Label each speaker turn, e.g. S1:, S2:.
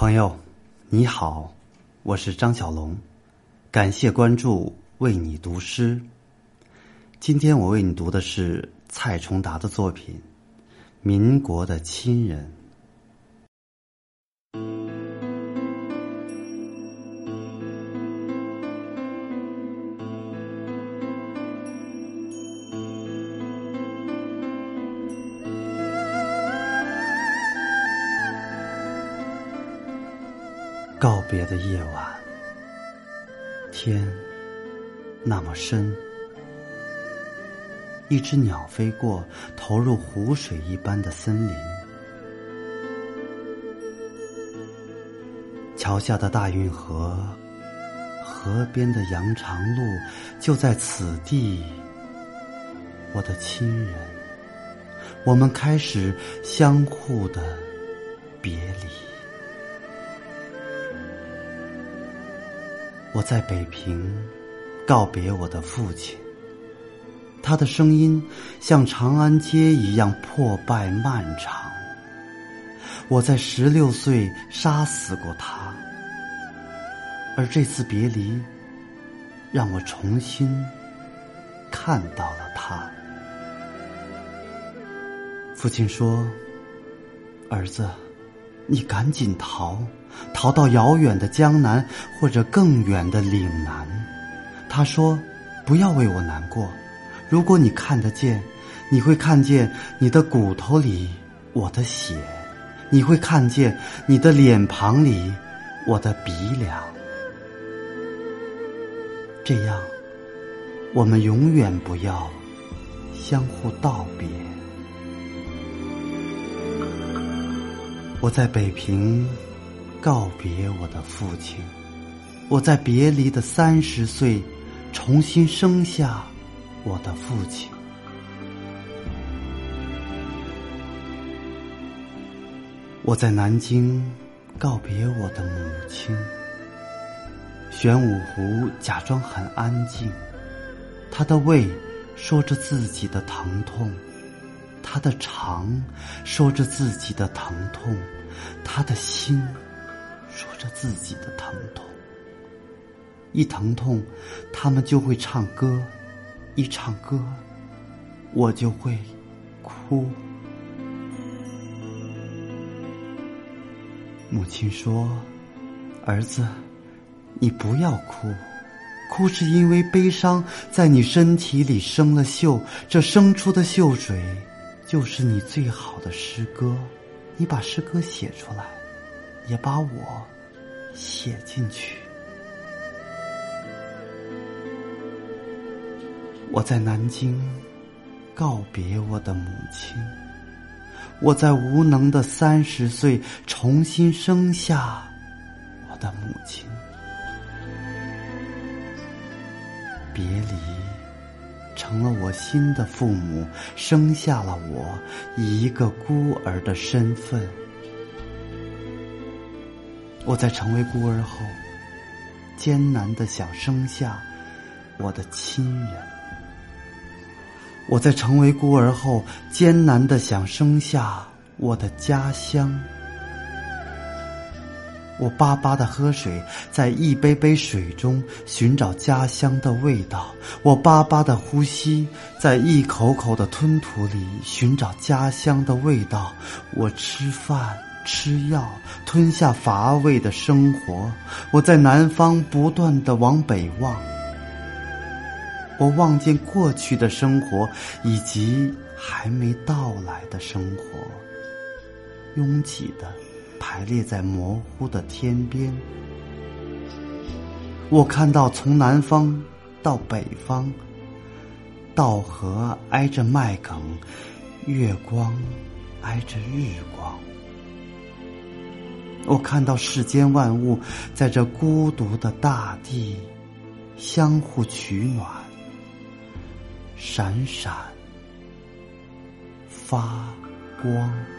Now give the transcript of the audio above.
S1: 朋友，你好，我是张小龙，感谢关注，为你读诗。今天我为你读的是蔡崇达的作品《民国的亲人》。告别的夜晚，天那么深，一只鸟飞过，投入湖水一般的森林。桥下的大运河，河边的羊肠路，就在此地。我的亲人，我们开始相互的别离。我在北平告别我的父亲，他的声音像长安街一样破败漫长。我在十六岁杀死过他，而这次别离让我重新看到了他。父亲说：“儿子，你赶紧逃。”逃到遥远的江南，或者更远的岭南。他说：“不要为我难过。如果你看得见，你会看见你的骨头里我的血，你会看见你的脸庞里我的鼻梁。这样，我们永远不要相互道别。”我在北平。告别我的父亲，我在别离的三十岁，重新生下我的父亲。我在南京告别我的母亲。玄武湖假装很安静，他的胃说着自己的疼痛，他的肠说着自己的疼痛，他的心。说着自己的疼痛，一疼痛，他们就会唱歌；一唱歌，我就会哭。母亲说：“儿子，你不要哭，哭是因为悲伤在你身体里生了锈，这生出的锈水就是你最好的诗歌。你把诗歌写出来。”也把我写进去。我在南京告别我的母亲，我在无能的三十岁重新生下我的母亲。别离成了我新的父母，生下了我一个孤儿的身份。我在成为孤儿后，艰难的想生下我的亲人。我在成为孤儿后，艰难的想生下我的家乡。我巴巴的喝水，在一杯杯水中寻找家乡的味道；我巴巴的呼吸，在一口口的吞吐里寻找家乡的味道。我吃饭。吃药，吞下乏味的生活。我在南方不断的往北望，我望见过去的生活以及还没到来的生活，拥挤的排列在模糊的天边。我看到从南方到北方，稻禾挨着麦梗，月光挨着日光。我看到世间万物在这孤独的大地相互取暖，闪闪发光。